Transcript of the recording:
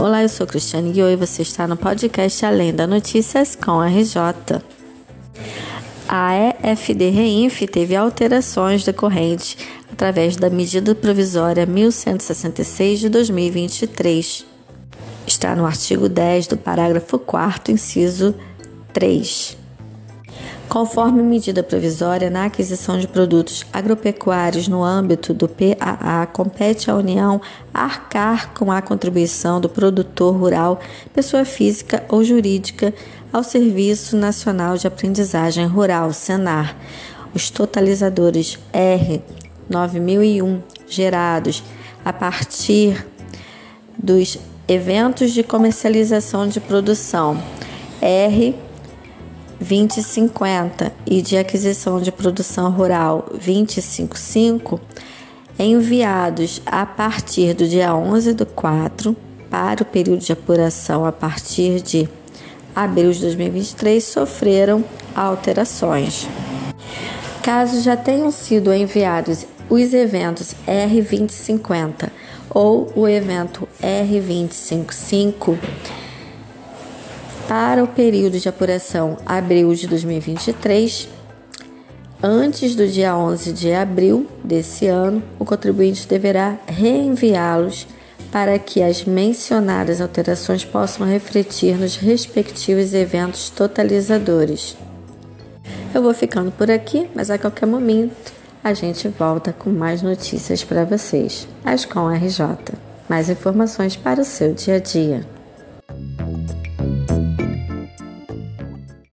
Olá, eu sou Cristiane Guiô e você está no podcast Além da Notícias com RJ. A EFD Reinf teve alterações decorrentes através da medida provisória 1166 de 2023. Está no artigo 10 do parágrafo 4 inciso 3 conforme medida provisória na aquisição de produtos agropecuários no âmbito do PAA, compete à União arcar com a contribuição do produtor rural, pessoa física ou jurídica, ao Serviço Nacional de Aprendizagem Rural, SENAR. Os totalizadores R 9001 gerados a partir dos eventos de comercialização de produção R 2050 e de aquisição de produção rural 255, enviados a partir do dia 11 do 4 para o período de apuração a partir de abril de 2023, sofreram alterações. Caso já tenham sido enviados os eventos R2050 ou o evento R255, para o período de apuração abril de 2023, antes do dia 11 de abril desse ano, o contribuinte deverá reenviá-los para que as mencionadas alterações possam refletir nos respectivos eventos totalizadores. Eu vou ficando por aqui, mas a qualquer momento a gente volta com mais notícias para vocês. As com RJ. Mais informações para o seu dia a dia.